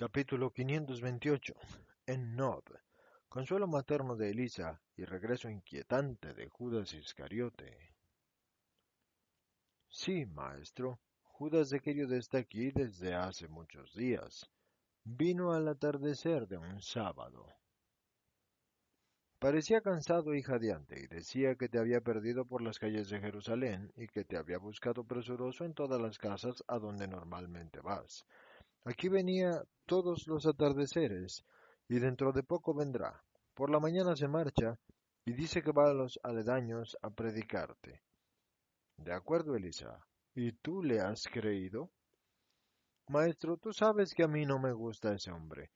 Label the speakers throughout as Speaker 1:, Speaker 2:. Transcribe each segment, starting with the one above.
Speaker 1: Capítulo 528. En Nob. Consuelo materno de Elisa y regreso inquietante de Judas Iscariote. Sí, maestro. Judas de Querido está aquí desde hace muchos días. Vino al atardecer de un sábado. Parecía cansado y jadeante, y decía que te había perdido por las calles de Jerusalén y que te había buscado presuroso en todas las casas a donde normalmente vas. Aquí venía todos los atardeceres, y dentro de poco vendrá. Por la mañana se marcha, y dice que va a los aledaños a predicarte. De acuerdo, Elisa. ¿Y tú le has creído? Maestro, tú sabes que a mí no me gusta ese hombre.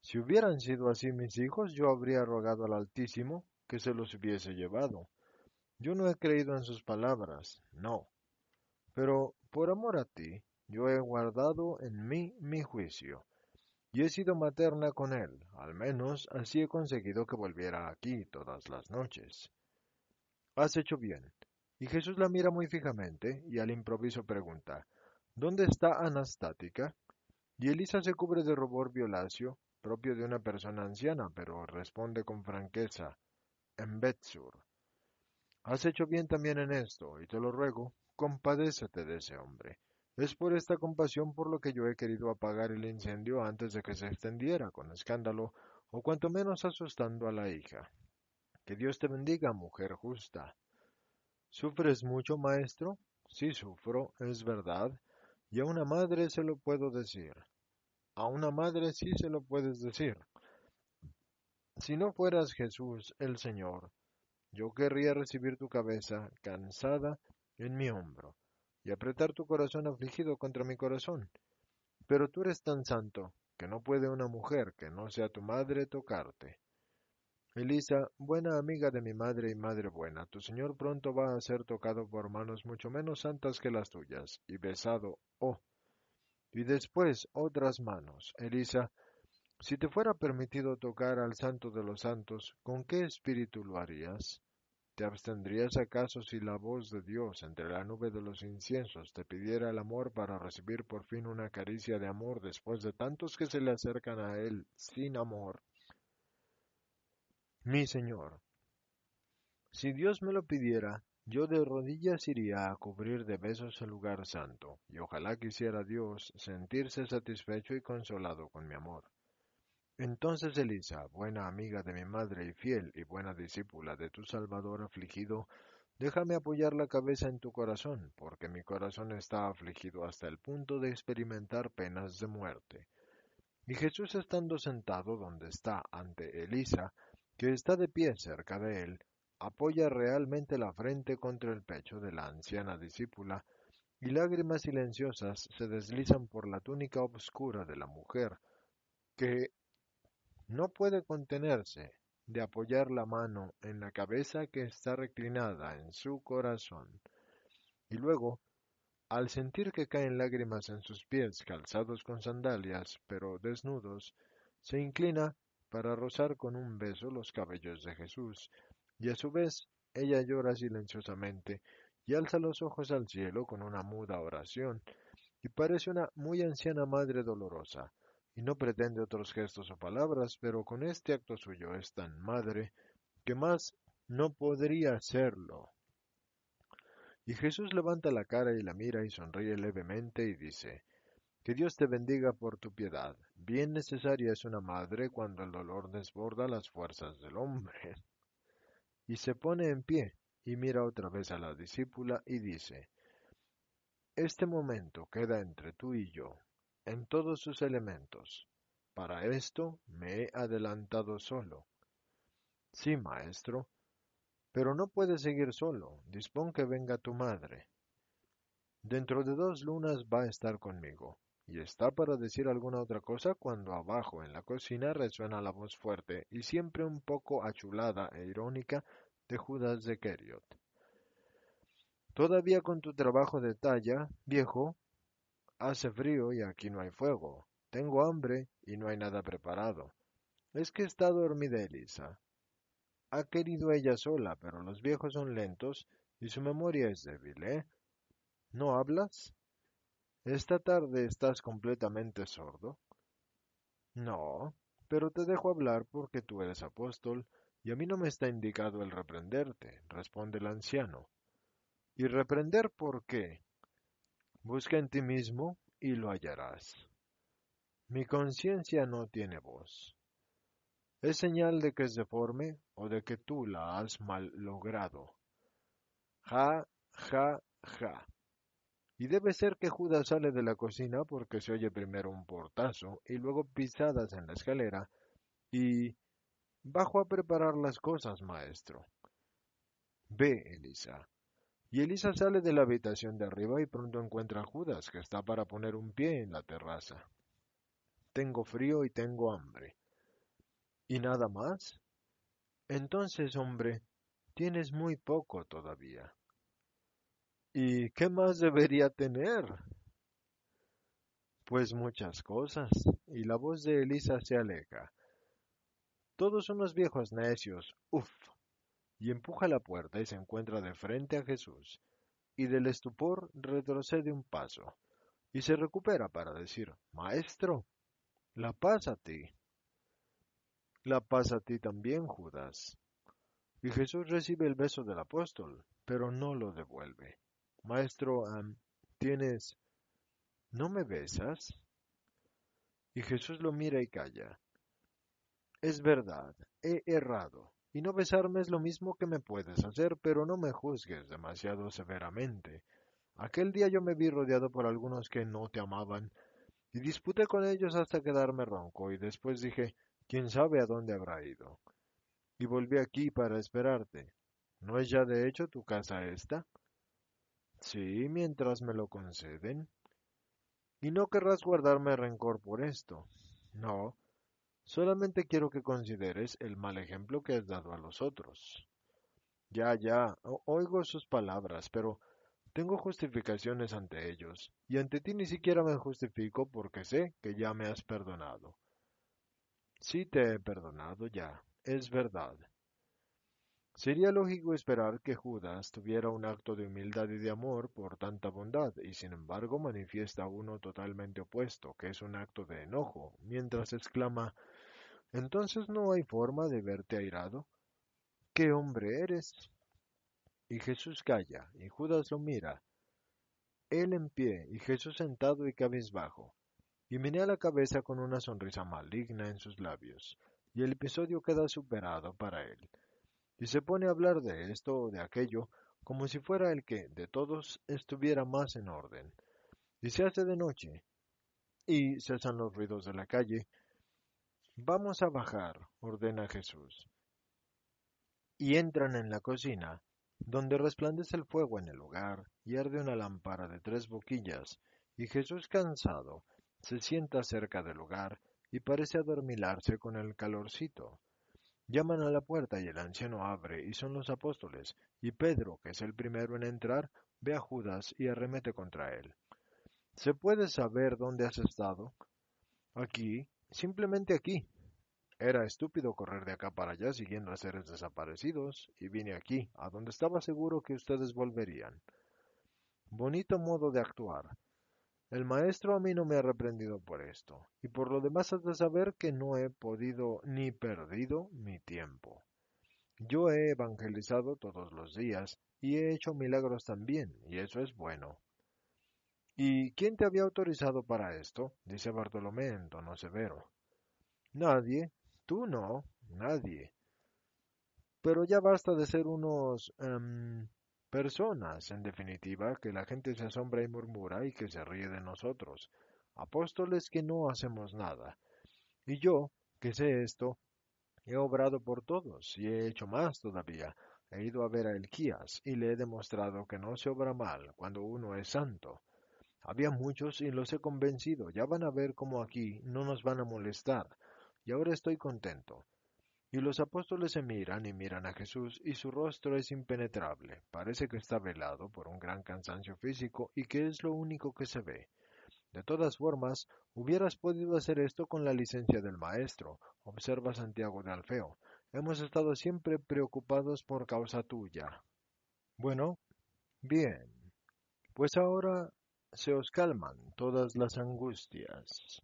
Speaker 1: Si hubieran sido así mis hijos, yo habría rogado al Altísimo que se los hubiese llevado. Yo no he creído en sus palabras, no. Pero por amor a ti, yo he guardado en mí mi juicio, y he sido materna con él, al menos así he conseguido que volviera aquí todas las noches. Has hecho bien. Y Jesús la mira muy fijamente y al improviso pregunta, ¿Dónde está Anastática? Y Elisa se cubre de rubor violáceo, propio de una persona anciana, pero responde con franqueza, en Betsur. Has hecho bien también en esto, y te lo ruego, compadécete de ese hombre. Es por esta compasión por lo que yo he querido apagar el incendio antes de que se extendiera con escándalo, o cuanto menos asustando a la hija. Que Dios te bendiga, mujer justa. ¿Sufres mucho, maestro? Sí sufro, es verdad, y a una madre se lo puedo decir. A una madre sí se lo puedes decir. Si no fueras Jesús el Señor, yo querría recibir tu cabeza cansada en mi hombro y apretar tu corazón afligido contra mi corazón. Pero tú eres tan santo que no puede una mujer que no sea tu madre tocarte. Elisa, buena amiga de mi madre y madre buena, tu Señor pronto va a ser tocado por manos mucho menos santas que las tuyas, y besado, oh. Y después otras manos. Elisa, si te fuera permitido tocar al santo de los santos, ¿con qué espíritu lo harías? ¿Te abstendrías acaso si la voz de Dios entre la nube de los inciensos te pidiera el amor para recibir por fin una caricia de amor después de tantos que se le acercan a Él sin amor? Mi Señor, si Dios me lo pidiera, yo de rodillas iría a cubrir de besos el lugar santo, y ojalá quisiera Dios sentirse satisfecho y consolado con mi amor. Entonces Elisa, buena amiga de mi madre y fiel y buena discípula de tu Salvador afligido, déjame apoyar la cabeza en tu corazón, porque mi corazón está afligido hasta el punto de experimentar penas de muerte. Y Jesús estando sentado donde está ante Elisa, que está de pie cerca de él, apoya realmente la frente contra el pecho de la anciana discípula, y lágrimas silenciosas se deslizan por la túnica obscura de la mujer, que no puede contenerse de apoyar la mano en la cabeza que está reclinada en su corazón. Y luego, al sentir que caen lágrimas en sus pies calzados con sandalias, pero desnudos, se inclina para rozar con un beso los cabellos de Jesús, y a su vez ella llora silenciosamente y alza los ojos al cielo con una muda oración, y parece una muy anciana madre dolorosa, y no pretende otros gestos o palabras, pero con este acto suyo es tan madre que más no podría serlo. Y Jesús levanta la cara y la mira y sonríe levemente y dice, Que Dios te bendiga por tu piedad. Bien necesaria es una madre cuando el dolor desborda las fuerzas del hombre. Y se pone en pie y mira otra vez a la discípula y dice, Este momento queda entre tú y yo, en todos sus elementos. Para esto me he adelantado solo. Sí, maestro, pero no puedes seguir solo. Dispón que venga tu madre. Dentro de dos lunas va a estar conmigo y está para decir alguna otra cosa cuando abajo en la cocina resuena la voz fuerte y siempre un poco achulada e irónica de Judas de Keriot. Todavía con tu trabajo de talla, viejo, hace frío y aquí no hay fuego. Tengo hambre y no hay nada preparado. Es que está dormida Elisa. Ha querido ella sola, pero los viejos son lentos y su memoria es débil, ¿eh? ¿No hablas? ¿Esta tarde estás completamente sordo? No, pero te dejo hablar porque tú eres apóstol y a mí no me está indicado el reprenderte, responde el anciano. ¿Y reprender por qué? Busca en ti mismo y lo hallarás. Mi conciencia no tiene voz. ¿Es señal de que es deforme o de que tú la has mal logrado? Ja, ja, ja. Y debe ser que Judas sale de la cocina porque se oye primero un portazo y luego pisadas en la escalera y... Bajo a preparar las cosas, maestro. Ve, Elisa. Y Elisa sale de la habitación de arriba y pronto encuentra a Judas, que está para poner un pie en la terraza. Tengo frío y tengo hambre. ¿Y nada más? Entonces, hombre, tienes muy poco todavía. ¿Y qué más debería tener? Pues muchas cosas. Y la voz de Elisa se aleja. Todos unos viejos necios. Uf. Y empuja la puerta y se encuentra de frente a Jesús. Y del estupor retrocede un paso. Y se recupera para decir, Maestro, la paz a ti. La paz a ti también, Judas. Y Jesús recibe el beso del apóstol, pero no lo devuelve. Maestro, tienes... ¿No me besas? Y Jesús lo mira y calla. Es verdad, he errado, y no besarme es lo mismo que me puedes hacer, pero no me juzgues demasiado severamente. Aquel día yo me vi rodeado por algunos que no te amaban, y disputé con ellos hasta quedarme ronco, y después dije, quién sabe a dónde habrá ido. Y volví aquí para esperarte. ¿No es ya de hecho tu casa esta? Sí, mientras me lo conceden. Y no querrás guardarme rencor por esto. No, solamente quiero que consideres el mal ejemplo que has dado a los otros. Ya, ya, oigo sus palabras, pero tengo justificaciones ante ellos, y ante ti ni siquiera me justifico porque sé que ya me has perdonado. Sí te he perdonado ya, es verdad. Sería lógico esperar que Judas tuviera un acto de humildad y de amor por tanta bondad, y sin embargo manifiesta uno totalmente opuesto, que es un acto de enojo, mientras exclama ¿Entonces no hay forma de verte airado? ¿Qué hombre eres? Y Jesús calla, y Judas lo mira, él en pie, y Jesús sentado y cabizbajo, y menea la cabeza con una sonrisa maligna en sus labios, y el episodio queda superado para él y se pone a hablar de esto o de aquello como si fuera el que de todos estuviera más en orden. Y se hace de noche, y cesan los ruidos de la calle. Vamos a bajar, ordena Jesús. Y entran en la cocina, donde resplandece el fuego en el hogar y arde una lámpara de tres boquillas, y Jesús cansado se sienta cerca del hogar y parece adormilarse con el calorcito. Llaman a la puerta y el anciano abre y son los apóstoles, y Pedro, que es el primero en entrar, ve a Judas y arremete contra él. ¿Se puede saber dónde has estado? Aquí, simplemente aquí. Era estúpido correr de acá para allá siguiendo a seres desaparecidos, y vine aquí, a donde estaba seguro que ustedes volverían. Bonito modo de actuar, el maestro a mí no me ha reprendido por esto, y por lo demás has de saber que no he podido ni perdido mi tiempo. Yo he evangelizado todos los días y he hecho milagros también, y eso es bueno. ¿Y quién te había autorizado para esto? dice Bartolomé en tono severo. Nadie. Tú no. Nadie. Pero ya basta de ser unos em, personas, en definitiva, que la gente se asombra y murmura y que se ríe de nosotros. Apóstoles que no hacemos nada. Y yo, que sé esto, he obrado por todos y he hecho más todavía. He ido a ver a Elquías y le he demostrado que no se obra mal cuando uno es santo. Había muchos y los he convencido. Ya van a ver cómo aquí no nos van a molestar. Y ahora estoy contento. Y los apóstoles se miran y miran a Jesús y su rostro es impenetrable. Parece que está velado por un gran cansancio físico y que es lo único que se ve. De todas formas, hubieras podido hacer esto con la licencia del maestro, observa Santiago de Alfeo. Hemos estado siempre preocupados por causa tuya. Bueno, bien. Pues ahora se os calman todas las angustias.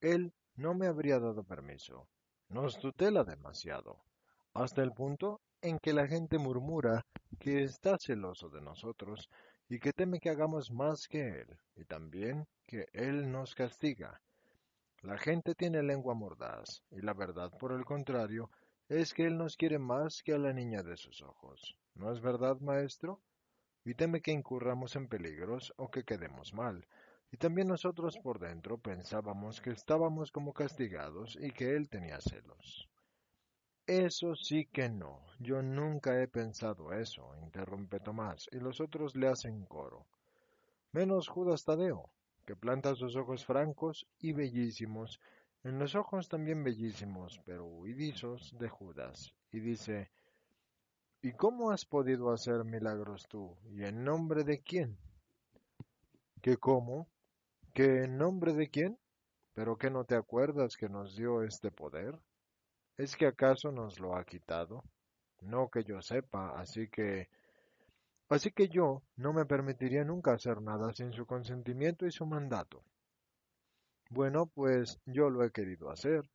Speaker 1: Él no me habría dado permiso. Nos tutela demasiado, hasta el punto en que la gente murmura que está celoso de nosotros y que teme que hagamos más que Él, y también que Él nos castiga. La gente tiene lengua mordaz, y la verdad, por el contrario, es que Él nos quiere más que a la niña de sus ojos. ¿No es verdad, maestro? Y teme que incurramos en peligros o que quedemos mal. Y también nosotros por dentro pensábamos que estábamos como castigados y que Él tenía celos. Eso sí que no. Yo nunca he pensado eso, interrumpe Tomás, y los otros le hacen coro. Menos Judas Tadeo, que planta sus ojos francos y bellísimos, en los ojos también bellísimos, pero huidizos de Judas, y dice, ¿Y cómo has podido hacer milagros tú? ¿Y en nombre de quién? ¿Qué cómo? ¿Qué en nombre de quién? ¿Pero qué no te acuerdas que nos dio este poder? ¿Es que acaso nos lo ha quitado? No que yo sepa, así que... Así que yo no me permitiría nunca hacer nada sin su consentimiento y su mandato. Bueno, pues yo lo he querido hacer.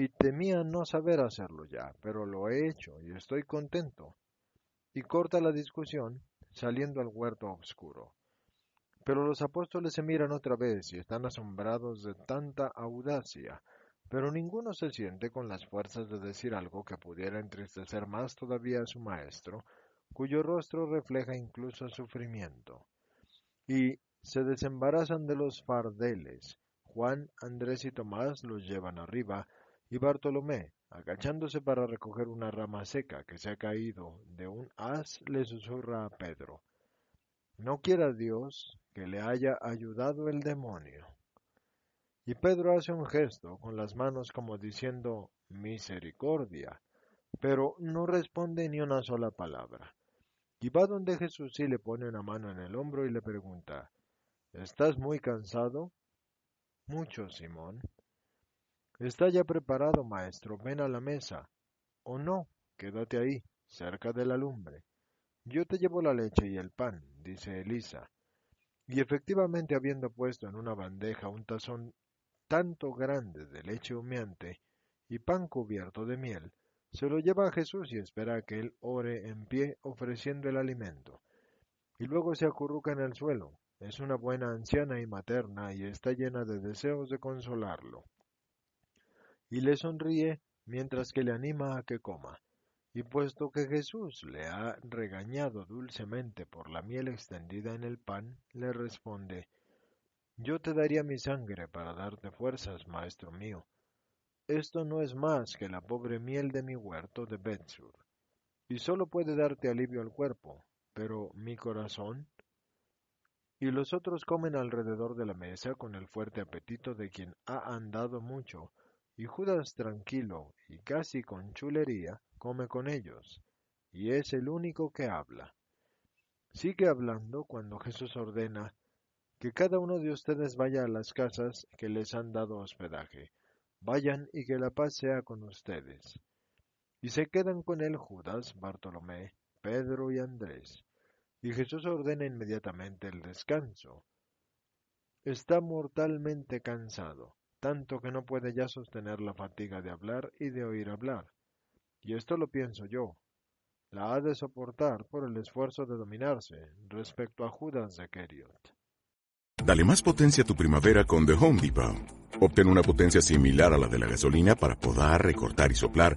Speaker 1: Y temía no saber hacerlo ya, pero lo he hecho y estoy contento. Y corta la discusión, saliendo al huerto oscuro. Pero los apóstoles se miran otra vez y están asombrados de tanta audacia, pero ninguno se siente con las fuerzas de decir algo que pudiera entristecer más todavía a su maestro, cuyo rostro refleja incluso sufrimiento. Y se desembarazan de los fardeles. Juan, Andrés y Tomás los llevan arriba, y Bartolomé, agachándose para recoger una rama seca que se ha caído de un haz, le susurra a Pedro, No quiera Dios que le haya ayudado el demonio. Y Pedro hace un gesto con las manos como diciendo misericordia, pero no responde ni una sola palabra. Y va donde Jesús y le pone una mano en el hombro y le pregunta, ¿Estás muy cansado? Mucho, Simón. Está ya preparado, maestro, ven a la mesa. O no, quédate ahí, cerca de la lumbre. Yo te llevo la leche y el pan, dice Elisa. Y efectivamente habiendo puesto en una bandeja un tazón tanto grande de leche humeante y pan cubierto de miel, se lo lleva a Jesús y espera que él ore en pie ofreciendo el alimento. Y luego se acurruca en el suelo. Es una buena anciana y materna y está llena de deseos de consolarlo. Y le sonríe mientras que le anima a que coma. Y puesto que Jesús le ha regañado dulcemente por la miel extendida en el pan, le responde yo te daría mi sangre para darte fuerzas, maestro mío. Esto no es más que la pobre miel de mi huerto de Betsur, y solo puede darte alivio al cuerpo, pero mi corazón. Y los otros comen alrededor de la mesa con el fuerte apetito de quien ha andado mucho, y Judas tranquilo y casi con chulería come con ellos, y es el único que habla. Sigue hablando cuando Jesús ordena que cada uno de ustedes vaya a las casas que les han dado hospedaje. Vayan y que la paz sea con ustedes. Y se quedan con él Judas, Bartolomé, Pedro y Andrés. Y Jesús ordena inmediatamente el descanso. Está mortalmente cansado, tanto que no puede ya sostener la fatiga de hablar y de oír hablar. Y esto lo pienso yo. La ha de soportar por el esfuerzo de dominarse respecto a Judas de.
Speaker 2: Dale más potencia a tu primavera con The Home Depot. Obtén una potencia similar a la de la gasolina para podar, recortar y soplar